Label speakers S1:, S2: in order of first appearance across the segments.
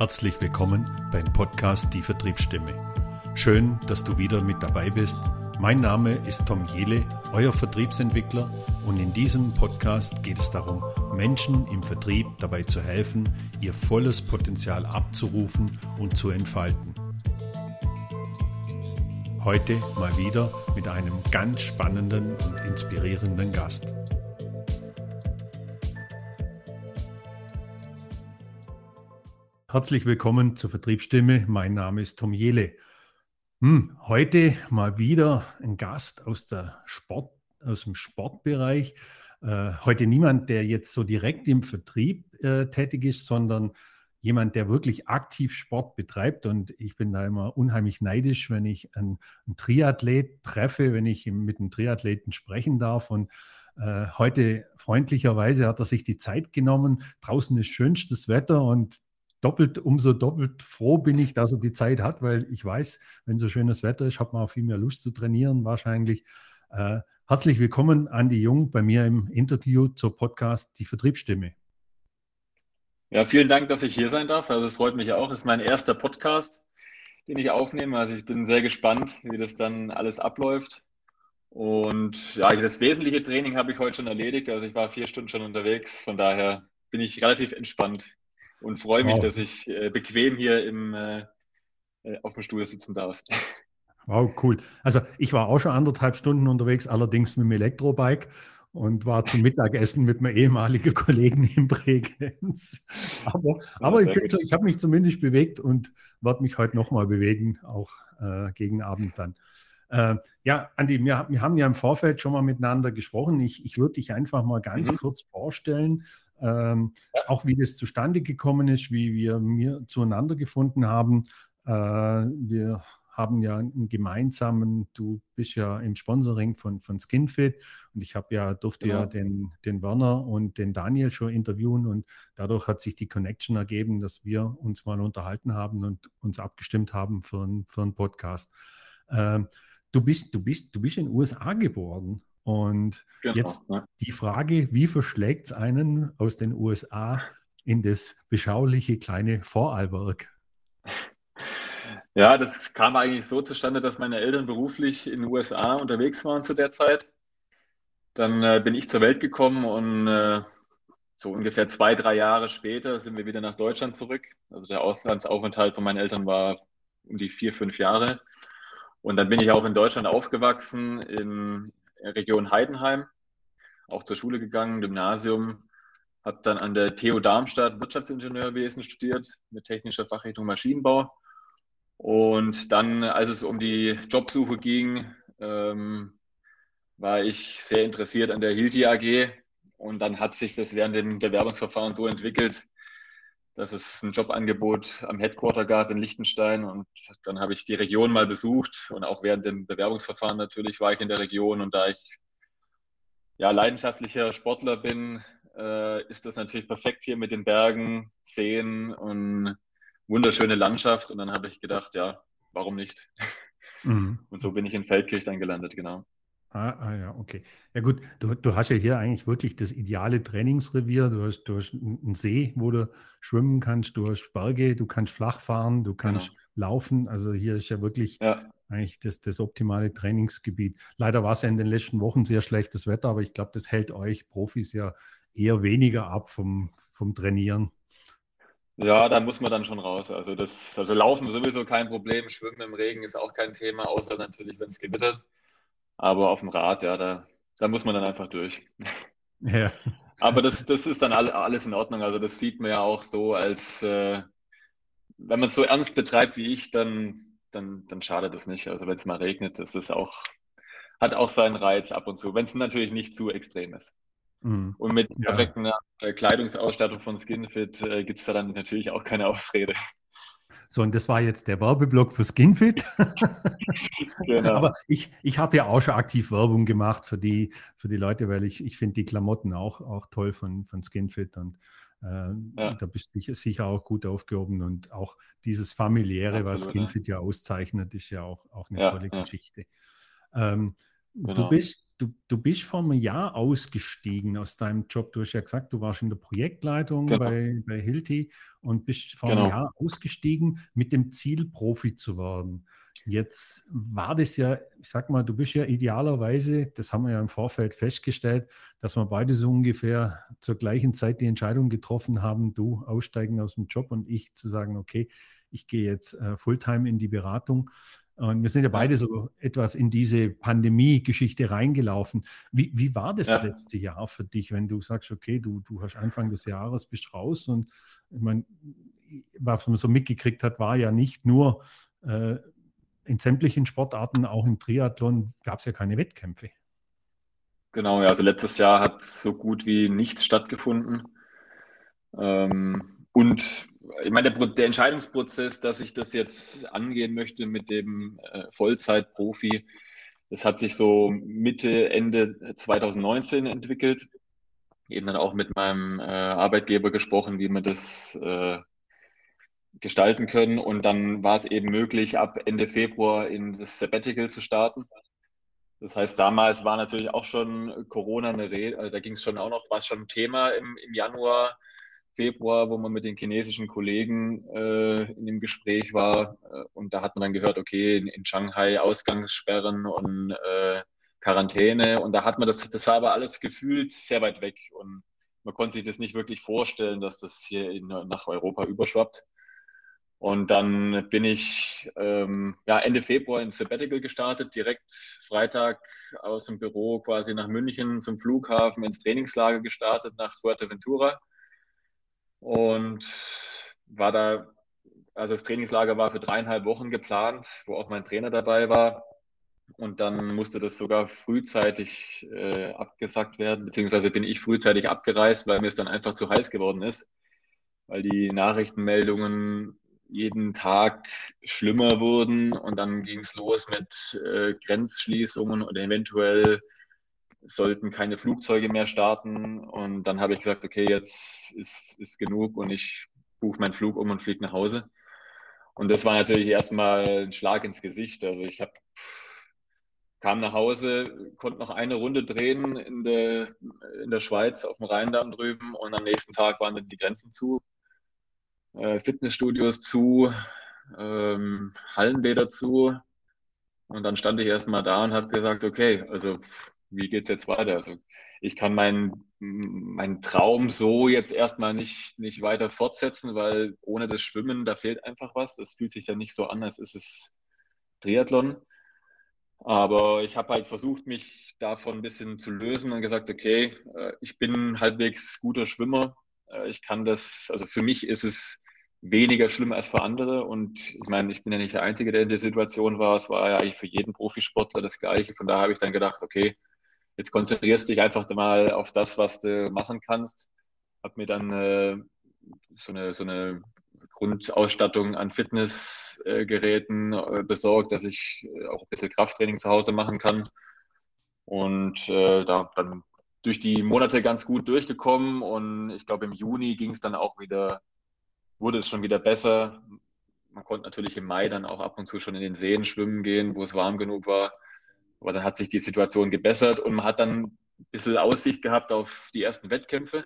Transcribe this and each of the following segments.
S1: Herzlich willkommen beim Podcast Die Vertriebsstimme. Schön, dass du wieder mit dabei bist. Mein Name ist Tom Jele, euer Vertriebsentwickler und in diesem Podcast geht es darum, Menschen im Vertrieb dabei zu helfen, ihr volles Potenzial abzurufen und zu entfalten. Heute mal wieder mit einem ganz spannenden und inspirierenden Gast. Herzlich willkommen zur Vertriebsstimme. Mein Name ist Tom Jele. Hm, heute mal wieder ein Gast aus, der Sport, aus dem Sportbereich. Äh, heute niemand, der jetzt so direkt im Vertrieb äh, tätig ist, sondern jemand, der wirklich aktiv Sport betreibt. Und ich bin da immer unheimlich neidisch, wenn ich einen, einen Triathlet treffe, wenn ich mit einem Triathleten sprechen darf. Und äh, heute freundlicherweise hat er sich die Zeit genommen. Draußen ist schönstes Wetter und doppelt, umso doppelt froh bin ich, dass er die Zeit hat, weil ich weiß, wenn so schönes Wetter ist, hat man auch viel mehr Lust zu trainieren wahrscheinlich. Äh, herzlich willkommen, Andi Jung, bei mir im Interview zur Podcast Die Vertriebsstimme.
S2: Ja, vielen Dank, dass ich hier sein darf. Also es freut mich auch. Es ist mein erster Podcast, den ich aufnehme. Also ich bin sehr gespannt, wie das dann alles abläuft. Und ja, das wesentliche Training habe ich heute schon erledigt. Also ich war vier Stunden schon unterwegs. Von daher bin ich relativ entspannt und freue mich, wow. dass ich äh, bequem hier im, äh, äh auf dem Stuhl sitzen darf.
S1: Wow, cool. Also ich war auch schon anderthalb Stunden unterwegs, allerdings mit dem Elektrobike und war zum Mittagessen mit meinem ehemaligen Kollegen in Bregenz. Aber, aber ich, ich habe mich zumindest bewegt und werde mich heute nochmal bewegen, auch äh, gegen Abend dann. Äh, ja, Andi, wir, wir, haben ja im Vorfeld schon mal miteinander gesprochen. Ich, ich würde dich einfach mal ganz mhm. kurz vorstellen, ähm, ja. Auch wie das zustande gekommen ist, wie wir mir zueinander gefunden haben. Äh, wir haben ja einen gemeinsamen, du bist ja im Sponsoring von, von Skinfit und ich habe ja, durfte genau. ja den, den Werner und den Daniel schon interviewen und dadurch hat sich die Connection ergeben, dass wir uns mal unterhalten haben und uns abgestimmt haben für, ein, für einen Podcast. Ähm, du, bist, du, bist, du bist in den USA geboren. Und genau, jetzt ne? die Frage, wie verschlägt es einen aus den USA in das beschauliche kleine Vorarlberg?
S2: Ja, das kam eigentlich so zustande, dass meine Eltern beruflich in den USA unterwegs waren zu der Zeit. Dann äh, bin ich zur Welt gekommen und äh, so ungefähr zwei, drei Jahre später sind wir wieder nach Deutschland zurück. Also der Auslandsaufenthalt von meinen Eltern war um die vier, fünf Jahre. Und dann bin ich auch in Deutschland aufgewachsen, in Region Heidenheim, auch zur Schule gegangen, Gymnasium, habe dann an der TU Darmstadt Wirtschaftsingenieurwesen studiert mit technischer Fachrichtung Maschinenbau. Und dann, als es um die Jobsuche ging, ähm, war ich sehr interessiert an der Hilti AG. Und dann hat sich das während dem Bewerbungsverfahren so entwickelt, dass es ein Jobangebot am Headquarter gab in Liechtenstein und dann habe ich die Region mal besucht und auch während dem Bewerbungsverfahren natürlich war ich in der Region und da ich ja leidenschaftlicher Sportler bin, äh, ist das natürlich perfekt hier mit den Bergen, Seen und wunderschöne Landschaft und dann habe ich gedacht, ja, warum nicht? Mhm. Und so bin ich in Feldkirch dann gelandet, genau.
S1: Ah, ah, ja, okay. Ja gut, du, du hast ja hier eigentlich wirklich das ideale Trainingsrevier. Du hast, du hast einen See, wo du schwimmen kannst, du hast Berge, du kannst flach fahren, du kannst genau. laufen. Also hier ist ja wirklich ja. eigentlich das, das optimale Trainingsgebiet. Leider war es ja in den letzten Wochen sehr schlechtes Wetter, aber ich glaube, das hält euch Profis ja eher weniger ab vom, vom Trainieren.
S2: Ja, da muss man dann schon raus. Also das, also Laufen sowieso kein Problem, Schwimmen im Regen ist auch kein Thema, außer natürlich, wenn es gewittert. Aber auf dem Rad, ja, da, da muss man dann einfach durch. Ja. Aber das, das ist dann alles in Ordnung. Also das sieht man ja auch so, als äh, wenn man es so ernst betreibt wie ich, dann, dann, dann schadet es nicht. Also wenn es mal regnet, das ist auch, hat auch seinen Reiz ab und zu, wenn es natürlich nicht zu extrem ist. Mhm. Und mit ja. perfekter äh, Kleidungsausstattung von Skinfit äh, gibt es da dann natürlich auch keine Ausrede.
S1: So, und das war jetzt der Werbeblock für Skinfit. genau. Aber ich, ich habe ja auch schon aktiv Werbung gemacht für die, für die Leute, weil ich, ich finde die Klamotten auch, auch toll von, von Skinfit und äh, ja. da bist du sicher auch gut aufgehoben und auch dieses familiäre, Absolut, was Skinfit ja. ja auszeichnet, ist ja auch, auch eine ja, tolle Geschichte. Ähm, genau. Du bist du, du bist vor einem Jahr ausgestiegen aus deinem Job. Du hast ja gesagt, du warst in der Projektleitung genau. bei, bei Hilti und bist vor genau. einem Jahr ausgestiegen mit dem Ziel, Profi zu werden. Jetzt war das ja, ich sag mal, du bist ja idealerweise, das haben wir ja im Vorfeld festgestellt, dass wir beide so ungefähr zur gleichen Zeit die Entscheidung getroffen haben, du aussteigen aus dem Job und ich zu sagen, okay, ich gehe jetzt äh, Fulltime in die Beratung. Und wir sind ja beide so etwas in diese Pandemie-Geschichte reingelaufen. Wie, wie war das ja. letzte Jahr für dich, wenn du sagst, okay, du, du hast Anfang des Jahres bist raus und ich meine, was man so mitgekriegt hat, war ja nicht nur äh, in sämtlichen Sportarten, auch im Triathlon, gab es ja keine Wettkämpfe.
S2: Genau, ja, also letztes Jahr hat so gut wie nichts stattgefunden. Ähm, und ich meine, der, der, Entscheidungsprozess, dass ich das jetzt angehen möchte mit dem äh, Vollzeitprofi, das hat sich so Mitte, Ende 2019 entwickelt. Eben dann auch mit meinem äh, Arbeitgeber gesprochen, wie wir das äh, gestalten können. Und dann war es eben möglich, ab Ende Februar in das Sabbatical zu starten. Das heißt, damals war natürlich auch schon Corona eine Rede, also da ging es schon auch noch, war es schon ein Thema im, im Januar Februar, wo man mit den chinesischen Kollegen äh, in dem Gespräch war. Äh, und da hat man dann gehört, okay, in, in Shanghai Ausgangssperren und äh, Quarantäne. Und da hat man das, das war aber alles gefühlt sehr weit weg. Und man konnte sich das nicht wirklich vorstellen, dass das hier in, nach Europa überschwappt. Und dann bin ich ähm, ja, Ende Februar ins Sabbatical gestartet, direkt Freitag aus dem Büro quasi nach München zum Flughafen ins Trainingslager gestartet nach Fuerteventura und war da, also das Trainingslager war für dreieinhalb Wochen geplant, wo auch mein Trainer dabei war. Und dann musste das sogar frühzeitig äh, abgesagt werden, beziehungsweise bin ich frühzeitig abgereist, weil mir es dann einfach zu heiß geworden ist, weil die Nachrichtenmeldungen jeden Tag schlimmer wurden und dann ging es los mit äh, Grenzschließungen und eventuell sollten keine Flugzeuge mehr starten. Und dann habe ich gesagt, okay, jetzt ist, ist genug und ich buche meinen Flug um und fliege nach Hause. Und das war natürlich erstmal ein Schlag ins Gesicht. Also ich habe kam nach Hause, konnte noch eine Runde drehen in der, in der Schweiz auf dem Rheindamm drüben und am nächsten Tag waren dann die Grenzen zu, äh, Fitnessstudios zu, ähm, Hallenbäder zu. Und dann stand ich erstmal da und habe gesagt, okay, also wie geht es jetzt weiter? Also ich kann meinen mein Traum so jetzt erstmal nicht, nicht weiter fortsetzen, weil ohne das Schwimmen, da fehlt einfach was. Es fühlt sich ja nicht so an, als ist es Triathlon. Aber ich habe halt versucht, mich davon ein bisschen zu lösen und gesagt, okay, äh, ich bin halbwegs guter Schwimmer. Äh, ich kann das, also für mich ist es weniger schlimm als für andere. Und ich meine, ich bin ja nicht der Einzige, der in der Situation war. Es war ja eigentlich für jeden Profisportler das Gleiche. Von daher habe ich dann gedacht, okay, jetzt konzentrierst dich einfach mal auf das, was du machen kannst. Hab mir dann äh, so, eine, so eine Grundausstattung an Fitnessgeräten äh, besorgt, dass ich äh, auch ein bisschen Krafttraining zu Hause machen kann. Und äh, da dann durch die Monate ganz gut durchgekommen und ich glaube im Juni ging es dann auch wieder, wurde es schon wieder besser. Man konnte natürlich im Mai dann auch ab und zu schon in den Seen schwimmen gehen, wo es warm genug war. Aber dann hat sich die Situation gebessert und man hat dann ein bisschen Aussicht gehabt auf die ersten Wettkämpfe.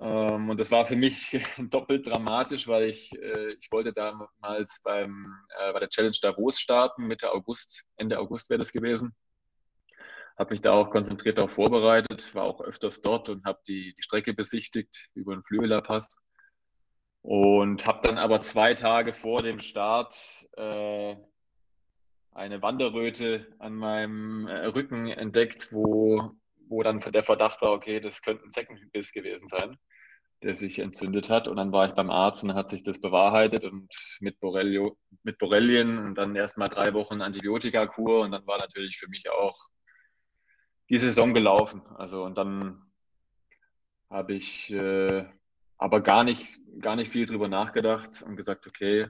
S2: Ähm, und das war für mich doppelt dramatisch, weil ich, äh, ich wollte damals beim, äh, bei der Challenge Davos starten, Mitte August, Ende August wäre das gewesen. Habe mich da auch konzentriert darauf vorbereitet, war auch öfters dort und habe die, die Strecke besichtigt über den Flüeler Pass. Und habe dann aber zwei Tage vor dem Start äh, eine Wanderröte an meinem äh, Rücken entdeckt, wo, wo dann der Verdacht war, okay, das könnte ein Zeckenbiss gewesen sein, der sich entzündet hat. Und dann war ich beim Arzt und hat sich das bewahrheitet und mit, Borrelio, mit Borrelien und dann erstmal drei Wochen Antibiotikakur und dann war natürlich für mich auch die Saison gelaufen. Also und dann habe ich äh, aber gar nicht, gar nicht viel drüber nachgedacht und gesagt, okay,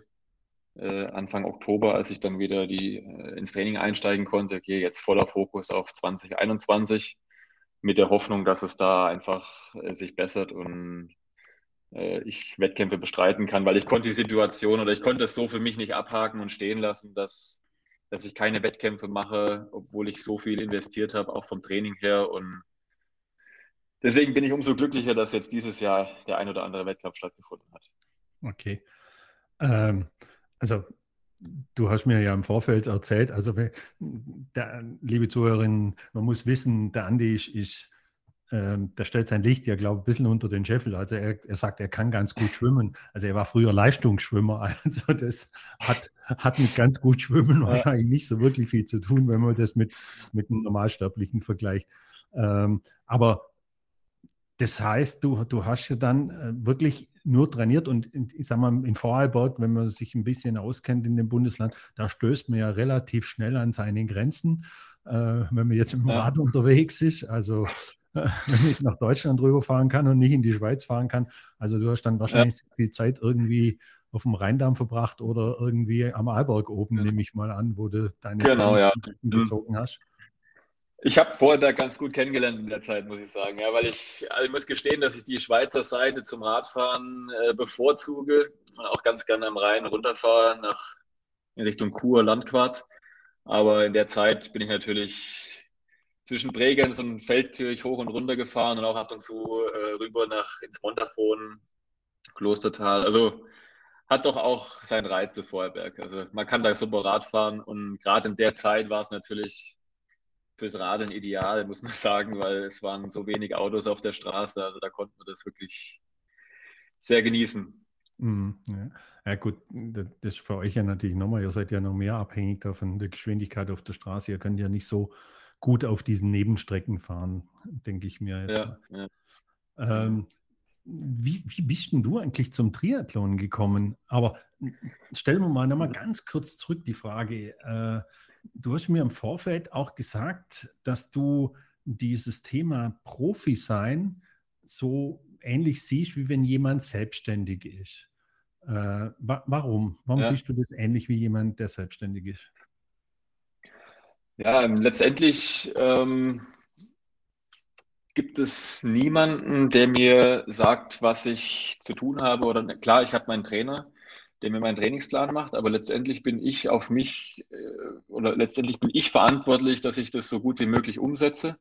S2: Anfang Oktober, als ich dann wieder die, äh, ins Training einsteigen konnte. Okay, jetzt voller Fokus auf 2021 mit der Hoffnung, dass es da einfach äh, sich bessert und äh, ich Wettkämpfe bestreiten kann, weil ich konnte die Situation oder ich konnte es so für mich nicht abhaken und stehen lassen, dass dass ich keine Wettkämpfe mache, obwohl ich so viel investiert habe, auch vom Training her. Und deswegen bin ich umso glücklicher, dass jetzt dieses Jahr der ein oder andere Wettkampf stattgefunden hat.
S1: Okay. Ähm, also Du hast mir ja im Vorfeld erzählt, also der, liebe Zuhörerinnen, man muss wissen, der Andi ist, ist ähm, der stellt sein Licht ja, glaube ich, ein bisschen unter den Scheffel. Also er, er sagt, er kann ganz gut schwimmen. Also er war früher Leistungsschwimmer. Also das hat, hat mit ganz gut Schwimmen wahrscheinlich nicht so wirklich viel zu tun, wenn man das mit, mit einem Normalsterblichen vergleicht. Ähm, aber das heißt, du, du hast ja dann äh, wirklich nur trainiert und ich sag mal, in Vorarlberg, wenn man sich ein bisschen auskennt in dem Bundesland, da stößt man ja relativ schnell an seine Grenzen, äh, wenn man jetzt im Rad ja. unterwegs ist. Also wenn ich nach Deutschland rüberfahren kann und nicht in die Schweiz fahren kann. Also du hast dann wahrscheinlich ja. die Zeit irgendwie auf dem Rheindamm verbracht oder irgendwie am Arlberg oben, ja. nehme ich mal an, wo du deine
S2: genau, ja.
S1: gezogen hast.
S2: Ich habe vorher da ganz gut kennengelernt in der Zeit, muss ich sagen. Ja, weil ich, also ich muss gestehen, dass ich die Schweizer Seite zum Radfahren äh, bevorzuge und auch ganz gerne am Rhein runterfahre nach in Richtung Kur, Landquart. Aber in der Zeit bin ich natürlich zwischen Bregenz und Feldkirch hoch und runter gefahren und auch ab und zu äh, rüber nach ins Montafon, Klostertal. Also hat doch auch seinen Reiz Vorarlberg. Also man kann da super Rad fahren und gerade in der Zeit war es natürlich fürs Radeln ideal, muss man sagen, weil es waren so wenig Autos auf der Straße. Also da konnten wir das wirklich sehr genießen.
S1: Mhm, ja. ja. gut, das ist für euch ja natürlich nochmal, ihr seid ja noch mehr abhängig davon der Geschwindigkeit auf der Straße. Ihr könnt ja nicht so gut auf diesen Nebenstrecken fahren, denke ich mir jetzt. Ja, ja. Ähm, wie, wie bist denn du eigentlich zum Triathlon gekommen? Aber stellen wir mal nochmal ganz kurz zurück die Frage. Äh, du hast mir im Vorfeld auch gesagt, dass du dieses Thema Profi sein so ähnlich siehst, wie wenn jemand selbstständig ist. Äh, wa warum? Warum ja. siehst du das ähnlich wie jemand, der selbstständig ist?
S2: Ja, letztendlich ähm, gibt es niemanden, der mir sagt, was ich zu tun habe. Oder klar, ich habe meinen Trainer, der mir meinen Trainingsplan macht, aber letztendlich bin ich auf mich äh, oder letztendlich bin ich verantwortlich, dass ich das so gut wie möglich umsetze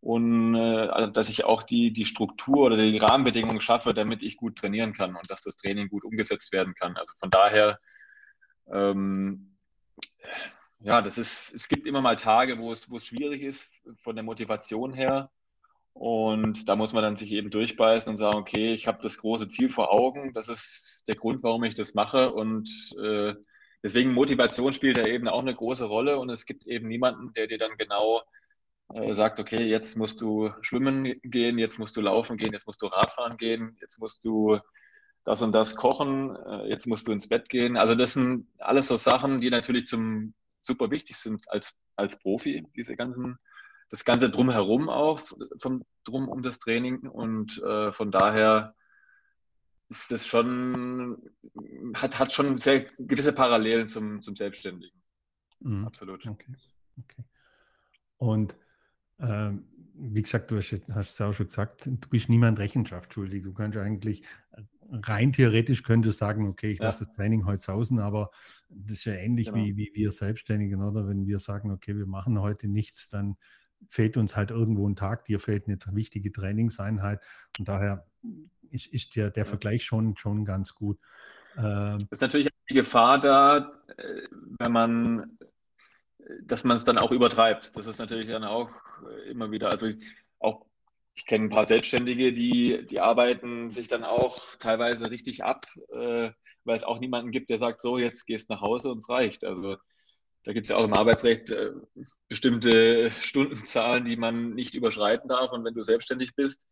S2: und äh, also, dass ich auch die, die Struktur oder die Rahmenbedingungen schaffe, damit ich gut trainieren kann und dass das Training gut umgesetzt werden kann. Also von daher, ähm, ja, das ist, es gibt immer mal Tage, wo es, wo es schwierig ist von der Motivation her. Und da muss man dann sich eben durchbeißen und sagen, okay, ich habe das große Ziel vor Augen, das ist der Grund, warum ich das mache. Und äh, deswegen Motivation spielt da eben auch eine große Rolle. Und es gibt eben niemanden, der dir dann genau äh, sagt, okay, jetzt musst du schwimmen gehen, jetzt musst du laufen gehen, jetzt musst du Radfahren gehen, jetzt musst du das und das kochen, äh, jetzt musst du ins Bett gehen. Also das sind alles so Sachen, die natürlich zum super wichtig sind als, als Profi, diese ganzen das Ganze drumherum auch, vom, drum um das Training. Und äh, von daher ist das schon, hat, hat schon sehr gewisse Parallelen zum, zum Selbstständigen.
S1: Mhm. Absolut. Okay. okay. Und ähm, wie gesagt, du hast, es auch schon gesagt, du bist niemand Rechenschaft schuldig. Du kannst eigentlich rein theoretisch könntest sagen, okay, ich ja. lasse das Training heute sausen, aber das ist ja ähnlich genau. wie, wie wir Selbstständigen, oder? Wenn wir sagen, okay, wir machen heute nichts, dann fehlt uns halt irgendwo ein Tag, dir fehlt eine wichtige Trainingseinheit. Und daher ist, ist der, der Vergleich schon, schon ganz gut.
S2: Ähm, es ist natürlich die Gefahr da, äh, wenn man, dass man es dann auch übertreibt. Das ist natürlich dann auch immer wieder, also auch ich kenne ein paar Selbstständige, die, die arbeiten sich dann auch teilweise richtig ab, äh, weil es auch niemanden gibt, der sagt, so, jetzt gehst nach Hause und es reicht. Also da gibt es ja auch im Arbeitsrecht äh, bestimmte Stundenzahlen, die man nicht überschreiten darf. Und wenn du selbstständig bist,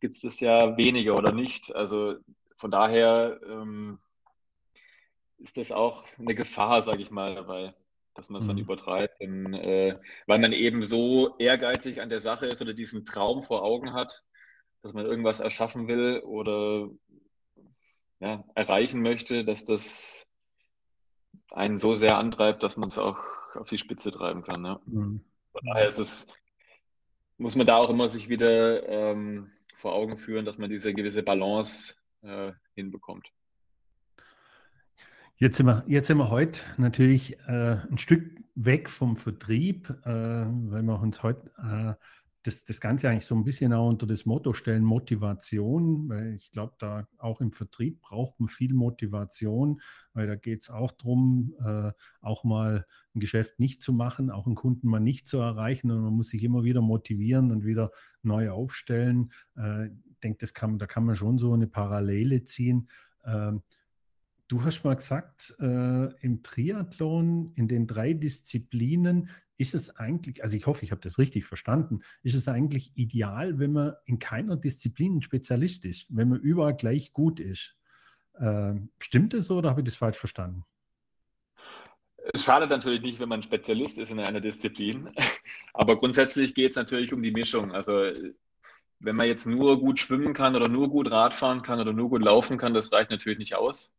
S2: gibt es das ja weniger oder nicht. Also von daher ähm, ist das auch eine Gefahr, sage ich mal, dabei, dass man es dann mhm. übertreibt. Denn, äh, weil man eben so ehrgeizig an der Sache ist oder diesen Traum vor Augen hat, dass man irgendwas erschaffen will oder ja, erreichen möchte, dass das einen so sehr antreibt, dass man es auch auf die Spitze treiben kann. Ja. Mhm. Von daher ist es, muss man da auch immer sich wieder ähm, vor Augen führen, dass man diese gewisse Balance äh, hinbekommt.
S1: Jetzt sind wir, jetzt sind wir heute natürlich äh, ein Stück weg vom Vertrieb, äh, weil wir uns heute äh, das, das Ganze eigentlich so ein bisschen auch unter das Motto stellen, Motivation, weil ich glaube, da auch im Vertrieb braucht man viel Motivation, weil da geht es auch darum, äh, auch mal ein Geschäft nicht zu machen, auch einen Kunden mal nicht zu erreichen und man muss sich immer wieder motivieren und wieder neu aufstellen. Äh, ich denke, das kann, da kann man schon so eine Parallele ziehen. Ähm, du hast mal gesagt, äh, im Triathlon, in den drei Disziplinen, ist es eigentlich, also ich hoffe, ich habe das richtig verstanden, ist es eigentlich ideal, wenn man in keiner Disziplin ein Spezialist ist, wenn man überall gleich gut ist. Äh, stimmt das so oder habe ich das falsch verstanden?
S2: Es schadet natürlich nicht, wenn man Spezialist ist in einer Disziplin, aber grundsätzlich geht es natürlich um die Mischung. Also wenn man jetzt nur gut schwimmen kann oder nur gut Radfahren kann oder nur gut laufen kann, das reicht natürlich nicht aus.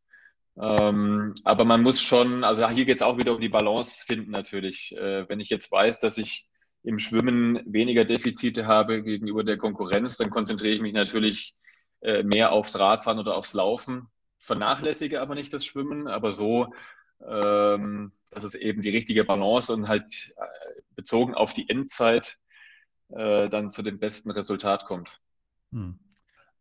S2: Ähm, aber man muss schon, also hier geht es auch wieder um die Balance finden natürlich. Äh, wenn ich jetzt weiß, dass ich im Schwimmen weniger Defizite habe gegenüber der Konkurrenz, dann konzentriere ich mich natürlich äh, mehr aufs Radfahren oder aufs Laufen, vernachlässige aber nicht das Schwimmen, aber so, ähm, dass es eben die richtige Balance und halt äh, bezogen auf die Endzeit äh, dann zu dem besten Resultat kommt.
S1: Hm.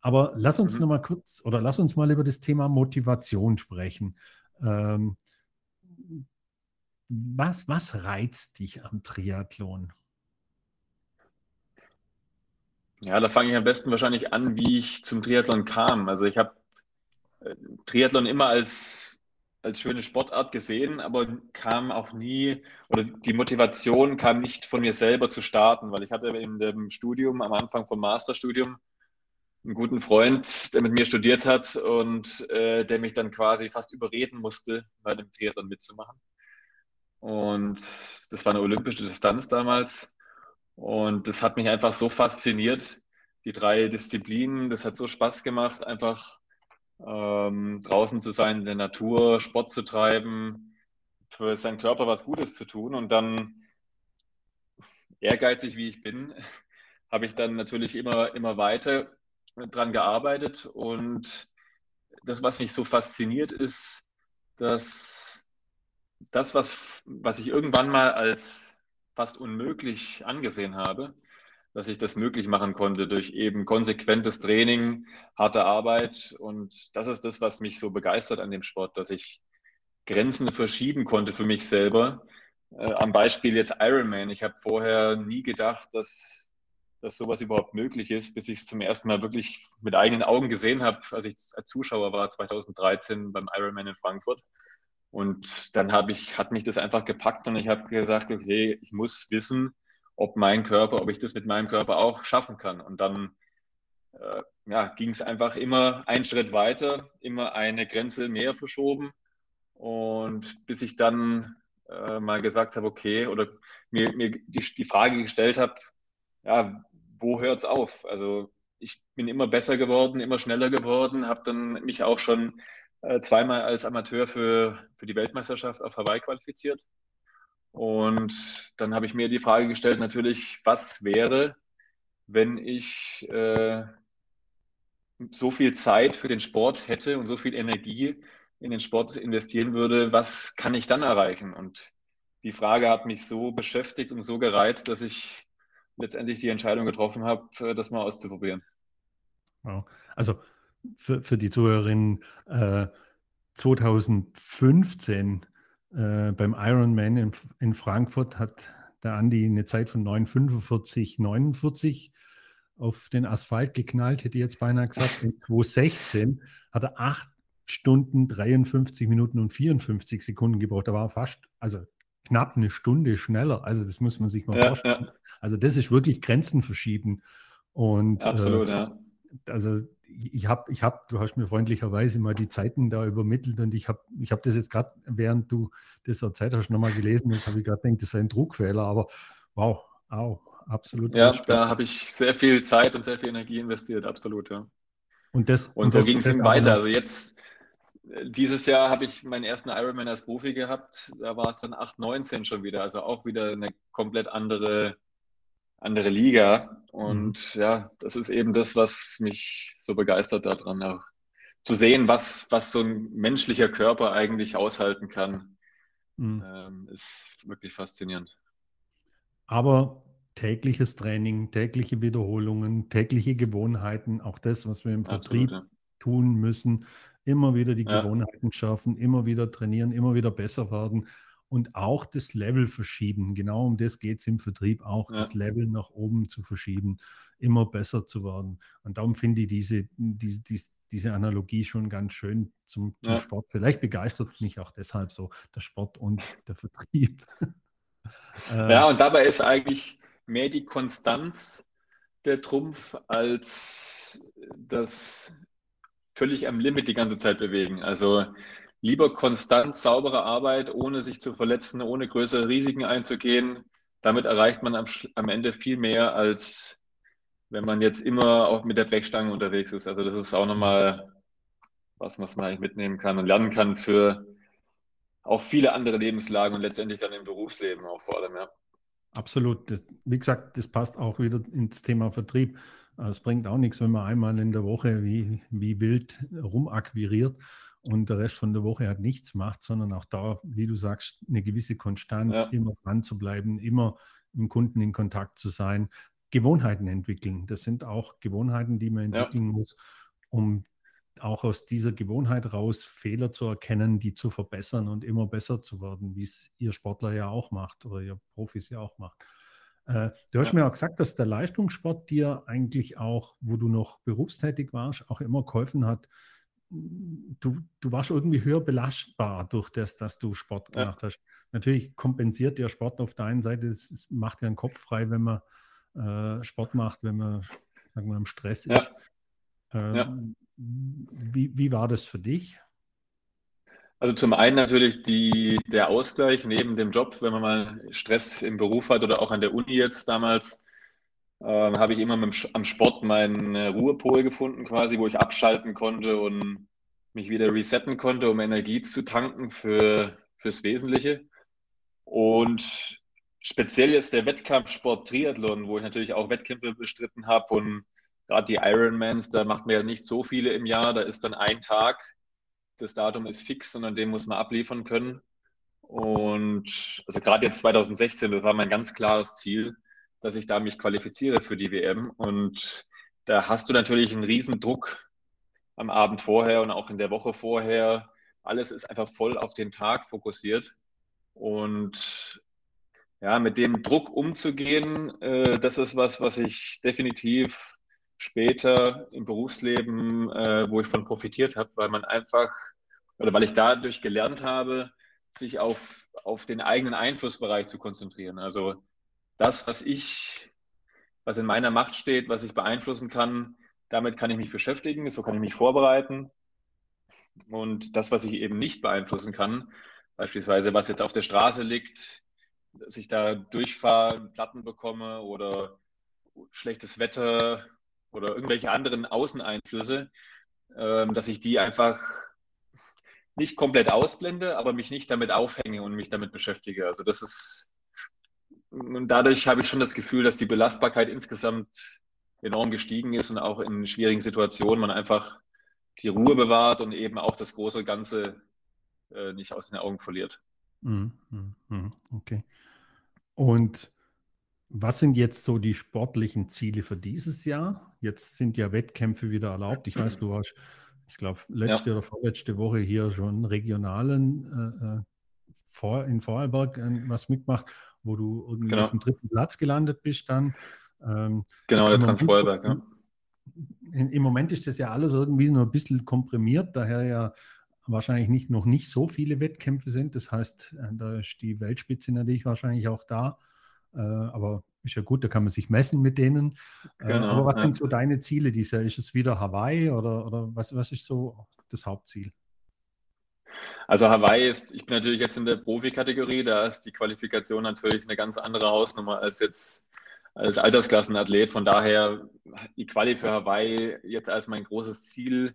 S1: Aber lass uns mhm. noch mal kurz oder lass uns mal über das Thema Motivation sprechen. Ähm, was, was reizt dich am Triathlon?
S2: Ja, da fange ich am besten wahrscheinlich an, wie ich zum Triathlon kam. Also ich habe äh, Triathlon immer als, als schöne Sportart gesehen, aber kam auch nie, oder die Motivation kam nicht von mir selber zu starten, weil ich hatte in dem Studium, am Anfang vom Masterstudium, einen guten Freund, der mit mir studiert hat und äh, der mich dann quasi fast überreden musste, bei dem Triathlon mitzumachen. Und das war eine olympische Distanz damals. Und das hat mich einfach so fasziniert, die drei Disziplinen. Das hat so Spaß gemacht, einfach ähm, draußen zu sein, in der Natur, Sport zu treiben, für seinen Körper was Gutes zu tun. Und dann, ehrgeizig wie ich bin, habe ich dann natürlich immer, immer weiter dran gearbeitet und das, was mich so fasziniert, ist, dass das, was, was ich irgendwann mal als fast unmöglich angesehen habe, dass ich das möglich machen konnte durch eben konsequentes Training, harte Arbeit. Und das ist das, was mich so begeistert an dem Sport, dass ich Grenzen verschieben konnte für mich selber. Äh, am Beispiel jetzt Ironman. Ich habe vorher nie gedacht, dass dass sowas überhaupt möglich ist, bis ich es zum ersten Mal wirklich mit eigenen Augen gesehen habe, als ich als Zuschauer war 2013 beim Ironman in Frankfurt. Und dann habe ich, hat mich das einfach gepackt und ich habe gesagt, okay, ich muss wissen, ob mein Körper, ob ich das mit meinem Körper auch schaffen kann. Und dann äh, ja, ging es einfach immer einen Schritt weiter, immer eine Grenze mehr verschoben. Und bis ich dann äh, mal gesagt habe, okay, oder mir, mir die, die Frage gestellt habe, ja, wo hört es auf? Also ich bin immer besser geworden, immer schneller geworden, habe dann mich auch schon äh, zweimal als Amateur für, für die Weltmeisterschaft auf Hawaii qualifiziert. Und dann habe ich mir die Frage gestellt, natürlich, was wäre, wenn ich äh, so viel Zeit für den Sport hätte und so viel Energie in den Sport investieren würde, was kann ich dann erreichen? Und die Frage hat mich so beschäftigt und so gereizt, dass ich letztendlich die Entscheidung getroffen habe, äh, das mal auszuprobieren.
S1: Also für, für die Zuhörerinnen, äh, 2015 äh, beim Ironman in, in Frankfurt hat der Andi eine Zeit von 9,45, 49 auf den Asphalt geknallt, hätte ich jetzt beinahe gesagt. In 2016 hat er 8 Stunden, 53 Minuten und 54 Sekunden gebraucht. Da war er fast, also knapp eine Stunde schneller. Also das muss man sich mal ja, vorstellen. Ja. Also das ist wirklich Grenzen verschieben. Und
S2: absolut, äh, ja.
S1: Also ich habe, ich habe, du hast mir freundlicherweise mal die Zeiten da übermittelt und ich habe, ich habe das jetzt gerade, während du das erzählt hast, nochmal gelesen. Jetzt habe ich gerade gedacht, das sei ein Druckfehler, aber wow, auch absolut.
S2: Ja, da habe ich sehr viel Zeit und sehr viel Energie investiert, absolut, ja.
S1: Und, das,
S2: und, und so ging es weiter. Also jetzt, dieses Jahr habe ich meinen ersten Ironman als Profi gehabt. Da war es dann 8,19 schon wieder. Also auch wieder eine komplett andere, andere Liga. Und mhm. ja, das ist eben das, was mich so begeistert daran auch. zu sehen, was, was so ein menschlicher Körper eigentlich aushalten kann, mhm. ähm, ist wirklich faszinierend.
S1: Aber tägliches Training, tägliche Wiederholungen, tägliche Gewohnheiten, auch das, was wir im Vertrieb Absolut, ja. tun müssen, immer wieder die ja. Gewohnheiten schaffen, immer wieder trainieren, immer wieder besser werden und auch das Level verschieben. Genau um das geht es im Vertrieb auch, ja. das Level nach oben zu verschieben, immer besser zu werden. Und darum finde ich diese, diese, diese, diese Analogie schon ganz schön zum, zum ja. Sport. Vielleicht begeistert mich auch deshalb so der Sport und der Vertrieb.
S2: ja, und dabei ist eigentlich mehr die Konstanz der Trumpf als das völlig am Limit die ganze Zeit bewegen. Also lieber konstant saubere Arbeit, ohne sich zu verletzen, ohne größere Risiken einzugehen. Damit erreicht man am, am Ende viel mehr, als wenn man jetzt immer auch mit der Blechstange unterwegs ist. Also das ist auch nochmal was, was man eigentlich mitnehmen kann und lernen kann für auch viele andere Lebenslagen und letztendlich dann im Berufsleben auch vor allem, ja.
S1: Absolut. Das, wie gesagt, das passt auch wieder ins Thema Vertrieb. Es bringt auch nichts, wenn man einmal in der Woche wie, wie wild rumakquiriert und der Rest von der Woche halt nichts macht, sondern auch da, wie du sagst, eine gewisse Konstanz, ja. immer dran zu bleiben, immer mit dem Kunden in Kontakt zu sein, Gewohnheiten entwickeln. Das sind auch Gewohnheiten, die man entwickeln ja. muss, um auch aus dieser Gewohnheit raus Fehler zu erkennen, die zu verbessern und immer besser zu werden, wie es ihr Sportler ja auch macht oder ihr Profis ja auch macht. Äh, du hast ja. mir auch gesagt, dass der Leistungssport dir eigentlich auch, wo du noch berufstätig warst, auch immer geholfen hat. Du, du warst irgendwie höher belastbar durch das, dass du Sport gemacht ja. hast. Natürlich kompensiert der Sport auf der einen Seite, es macht ja den Kopf frei, wenn man äh, Sport macht, wenn man, sagen wir, im Stress ja. ist. Ähm, wie, wie war das für dich?
S2: Also zum einen natürlich die, der Ausgleich neben dem Job, wenn man mal Stress im Beruf hat oder auch an der Uni jetzt damals, äh, habe ich immer mit, am Sport meinen äh, Ruhepol gefunden, quasi, wo ich abschalten konnte und mich wieder resetten konnte, um Energie zu tanken für, fürs Wesentliche. Und speziell jetzt der Wettkampfsport Triathlon, wo ich natürlich auch Wettkämpfe bestritten habe und gerade die Ironmans, da macht man ja nicht so viele im Jahr, da ist dann ein Tag, das Datum ist fix an dem muss man abliefern können. Und also gerade jetzt 2016, das war mein ganz klares Ziel, dass ich da mich qualifiziere für die WM. Und da hast du natürlich einen riesen Druck am Abend vorher und auch in der Woche vorher. Alles ist einfach voll auf den Tag fokussiert. Und ja, mit dem Druck umzugehen, äh, das ist was, was ich definitiv später im Berufsleben, äh, wo ich von profitiert habe, weil man einfach, oder weil ich dadurch gelernt habe, sich auf, auf den eigenen Einflussbereich zu konzentrieren. Also das, was ich, was in meiner Macht steht, was ich beeinflussen kann, damit kann ich mich beschäftigen, so kann ich mich vorbereiten. Und das, was ich eben nicht beeinflussen kann, beispielsweise was jetzt auf der Straße liegt, dass ich da durchfahre, Platten bekomme oder schlechtes Wetter, oder irgendwelche anderen Außeneinflüsse, ähm, dass ich die einfach nicht komplett ausblende, aber mich nicht damit aufhänge und mich damit beschäftige. Also das ist, und dadurch habe ich schon das Gefühl, dass die Belastbarkeit insgesamt enorm gestiegen ist und auch in schwierigen Situationen man einfach die Ruhe bewahrt und eben auch das große Ganze äh, nicht aus den Augen verliert. Mhm,
S1: mhm, mhm. Okay. Und was sind jetzt so die sportlichen Ziele für dieses Jahr? Jetzt sind ja Wettkämpfe wieder erlaubt. Ich weiß, du hast, ich glaube, letzte ja. oder vorletzte Woche hier schon regionalen äh, äh in Vorarlberg äh, was mitgemacht, wo du irgendwie genau. auf dem dritten Platz gelandet bist dann.
S2: Ähm, genau, der Transvorarlberg, ja.
S1: Im Moment ist das ja alles irgendwie nur ein bisschen komprimiert, daher ja wahrscheinlich nicht, noch nicht so viele Wettkämpfe sind. Das heißt, äh, da ist die Weltspitze natürlich wahrscheinlich auch da. Äh, aber ist ja gut, da kann man sich messen mit denen. Äh, genau, aber was ja. sind so deine Ziele dieses Jahr? Ist es wieder Hawaii oder, oder was, was ist so das Hauptziel?
S2: Also Hawaii ist, ich bin natürlich jetzt in der Profikategorie, da ist die Qualifikation natürlich eine ganz andere Hausnummer als jetzt als Altersklassenathlet. Von daher die Quali für Hawaii jetzt als mein großes Ziel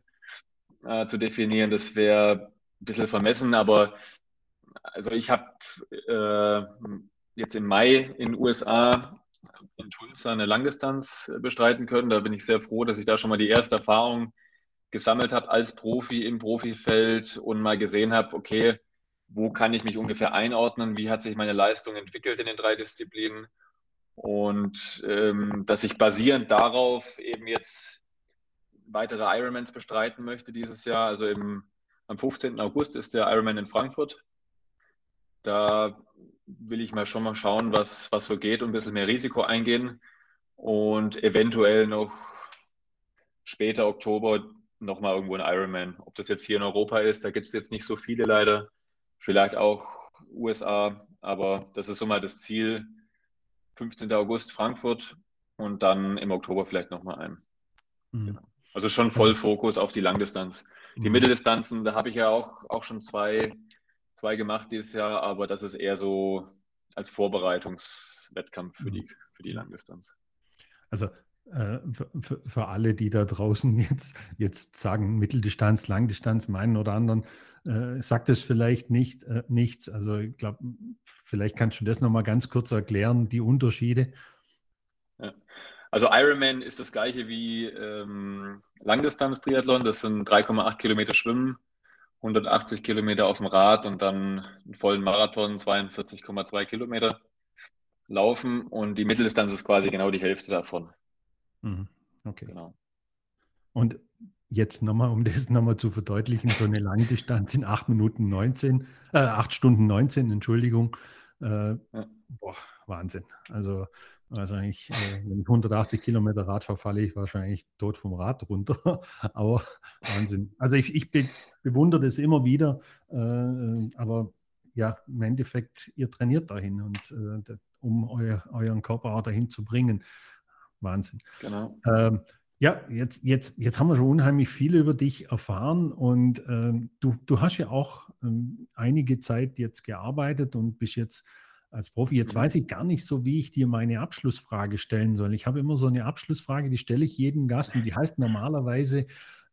S2: äh, zu definieren, das wäre ein bisschen vermessen, aber also ich habe äh, jetzt im Mai in den USA in Tulsa eine Langdistanz bestreiten können. Da bin ich sehr froh, dass ich da schon mal die erste Erfahrung gesammelt habe als Profi im Profifeld und mal gesehen habe, okay, wo kann ich mich ungefähr einordnen, wie hat sich meine Leistung entwickelt in den drei Disziplinen und ähm, dass ich basierend darauf eben jetzt weitere Ironmans bestreiten möchte dieses Jahr. Also im, am 15. August ist der Ironman in Frankfurt. Da will ich mal schon mal schauen, was, was so geht und ein bisschen mehr Risiko eingehen und eventuell noch später Oktober nochmal irgendwo ein Ironman. Ob das jetzt hier in Europa ist, da gibt es jetzt nicht so viele leider. Vielleicht auch USA, aber das ist so mal das Ziel. 15. August Frankfurt und dann im Oktober vielleicht nochmal ein. Mhm. Genau. Also schon voll Fokus auf die Langdistanz. Die mhm. Mitteldistanzen, da habe ich ja auch, auch schon zwei, zwei gemacht dieses Jahr, aber das ist eher so als Vorbereitungswettkampf für, mhm. die, für die Langdistanz.
S1: Also äh, für, für, alle, die da draußen jetzt, jetzt sagen, Mitteldistanz, Langdistanz, meinen oder anderen, äh, sagt es vielleicht nicht äh, nichts. Also ich glaube, vielleicht kannst du das nochmal ganz kurz erklären, die Unterschiede.
S2: Ja. Also Ironman ist das gleiche wie ähm, Langdistanz-Triathlon. Das sind 3,8 Kilometer Schwimmen, 180 Kilometer auf dem Rad und dann einen vollen Marathon, 42,2 Kilometer laufen. Und die Mitteldistanz ist quasi genau die Hälfte davon.
S1: Mhm. Okay. Genau. Und jetzt nochmal, um das nochmal zu verdeutlichen, so eine Langdistanz in 8 Minuten 19, äh, 8 Stunden 19, Entschuldigung. Äh, ja. Boah, Wahnsinn. Also wahrscheinlich, äh, wenn ich 180 Kilometer Rad fahre, falle ich wahrscheinlich tot vom Rad runter. aber Wahnsinn. Also ich, ich be bewundere das immer wieder, äh, äh, aber ja, im Endeffekt, ihr trainiert dahin und äh, um euer, euren Körper auch dahin zu bringen. Wahnsinn. Genau. Ähm, ja, jetzt, jetzt, jetzt haben wir schon unheimlich viel über dich erfahren und ähm, du, du hast ja auch ähm, einige Zeit jetzt gearbeitet und bist jetzt als Profi. Jetzt mhm. weiß ich gar nicht so, wie ich dir meine Abschlussfrage stellen soll. Ich habe immer so eine Abschlussfrage, die stelle ich jedem Gast und die heißt normalerweise,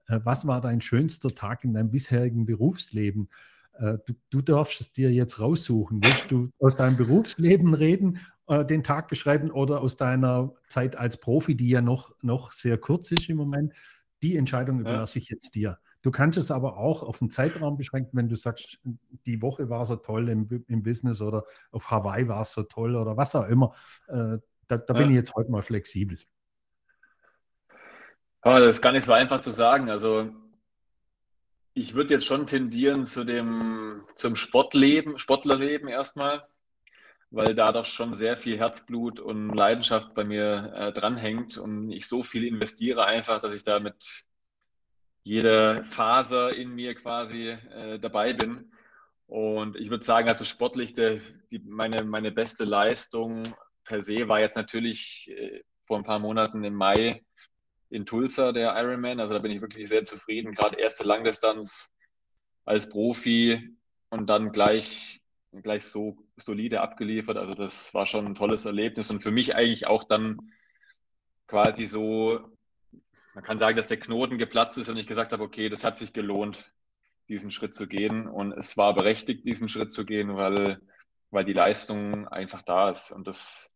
S1: äh, was war dein schönster Tag in deinem bisherigen Berufsleben? Äh, du, du, darfst es dir jetzt raussuchen. Willst du aus deinem Berufsleben reden, äh, den Tag beschreiben oder aus deiner Zeit als Profi, die ja noch, noch sehr kurz ist im Moment? Die Entscheidung überlasse ich jetzt dir. Du kannst es aber auch auf einen Zeitraum beschränken, wenn du sagst, die Woche war so toll im, im Business oder auf Hawaii war es so toll oder was auch immer. Äh, da, da ja. bin ich jetzt heute mal flexibel.
S2: Oh, das ist gar nicht so einfach zu sagen. Also ich würde jetzt schon tendieren zu dem, zum Sportleben, Sportlerleben erstmal, weil da doch schon sehr viel Herzblut und Leidenschaft bei mir äh, dranhängt und ich so viel investiere einfach, dass ich da mit jeder Faser in mir quasi äh, dabei bin. Und ich würde sagen, also sportlich, der, die, meine, meine beste Leistung per se war jetzt natürlich äh, vor ein paar Monaten im Mai in Tulsa, der Ironman. Also da bin ich wirklich sehr zufrieden. Gerade erste Langdistanz als Profi und dann gleich, gleich so solide abgeliefert. Also das war schon ein tolles Erlebnis und für mich eigentlich auch dann quasi so, man kann sagen, dass der Knoten geplatzt ist und ich gesagt habe, okay, das hat sich gelohnt, diesen Schritt zu gehen. Und es war berechtigt, diesen Schritt zu gehen, weil, weil die Leistung einfach da ist. Und das,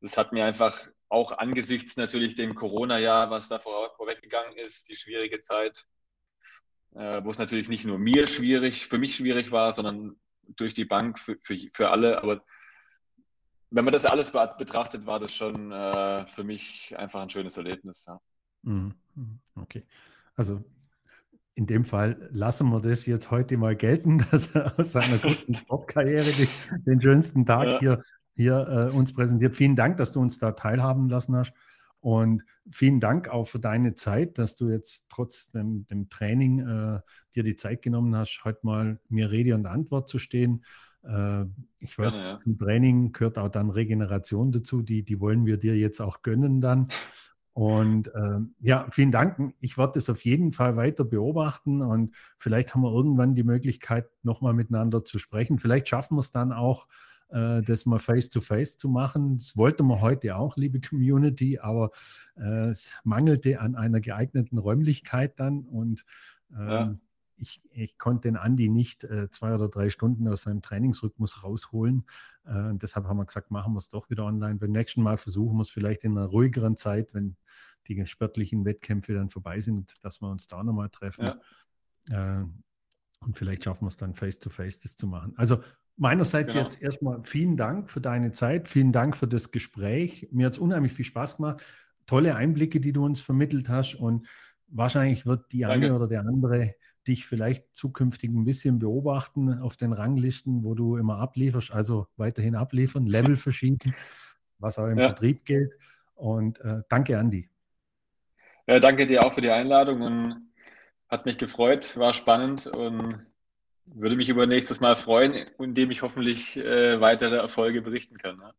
S2: das hat mir einfach auch angesichts natürlich dem Corona-Jahr, was da vor, vorweggegangen ist, die schwierige Zeit, äh, wo es natürlich nicht nur mir schwierig, für mich schwierig war, sondern durch die Bank für, für, für alle. Aber wenn man das alles betrachtet, war das schon äh, für mich einfach ein schönes Erlebnis. Ja.
S1: Mhm, mhm. Okay. Also in dem Fall lassen wir das jetzt heute mal gelten, dass er aus seiner kurzen Sportkarriere den, schönsten Tag ja. hier hier äh, uns präsentiert. Vielen Dank, dass du uns da teilhaben lassen hast. Und vielen Dank auch für deine Zeit, dass du jetzt trotz dem, dem Training äh, dir die Zeit genommen hast, heute mal mir Rede und Antwort zu stehen. Äh, ich weiß, ja, ja. im Training gehört auch dann Regeneration dazu, die, die wollen wir dir jetzt auch gönnen dann. Und äh, ja, vielen Dank. Ich werde das auf jeden Fall weiter beobachten und vielleicht haben wir irgendwann die Möglichkeit, nochmal miteinander zu sprechen. Vielleicht schaffen wir es dann auch, äh, das mal face-to-face -face zu machen. Das wollte man heute auch, liebe Community, aber äh, es mangelte an einer geeigneten Räumlichkeit dann und ähm, ja. Ich, ich, konnte den Andi nicht äh, zwei oder drei Stunden aus seinem Trainingsrhythmus rausholen. Äh, deshalb haben wir gesagt, machen wir es doch wieder online. Beim nächsten Mal versuchen wir es vielleicht in einer ruhigeren Zeit, wenn die sportlichen Wettkämpfe dann vorbei sind, dass wir uns da nochmal treffen. Ja. Äh, und vielleicht schaffen wir es dann face-to-face -face das zu machen. Also meinerseits genau. jetzt erstmal vielen Dank für deine Zeit, vielen Dank für das Gespräch. Mir hat es unheimlich viel Spaß gemacht. Tolle Einblicke, die du uns vermittelt hast. Und wahrscheinlich wird die Danke. eine oder der andere dich vielleicht zukünftig ein bisschen beobachten auf den Ranglisten, wo du immer ablieferst, also weiterhin abliefern, Level verschieben, was auch im ja. Vertrieb gilt. Und äh, danke, Andi.
S2: Ja, danke dir auch für die Einladung und hat mich gefreut, war spannend und würde mich über nächstes Mal freuen, indem ich hoffentlich äh, weitere Erfolge berichten kann. Ne?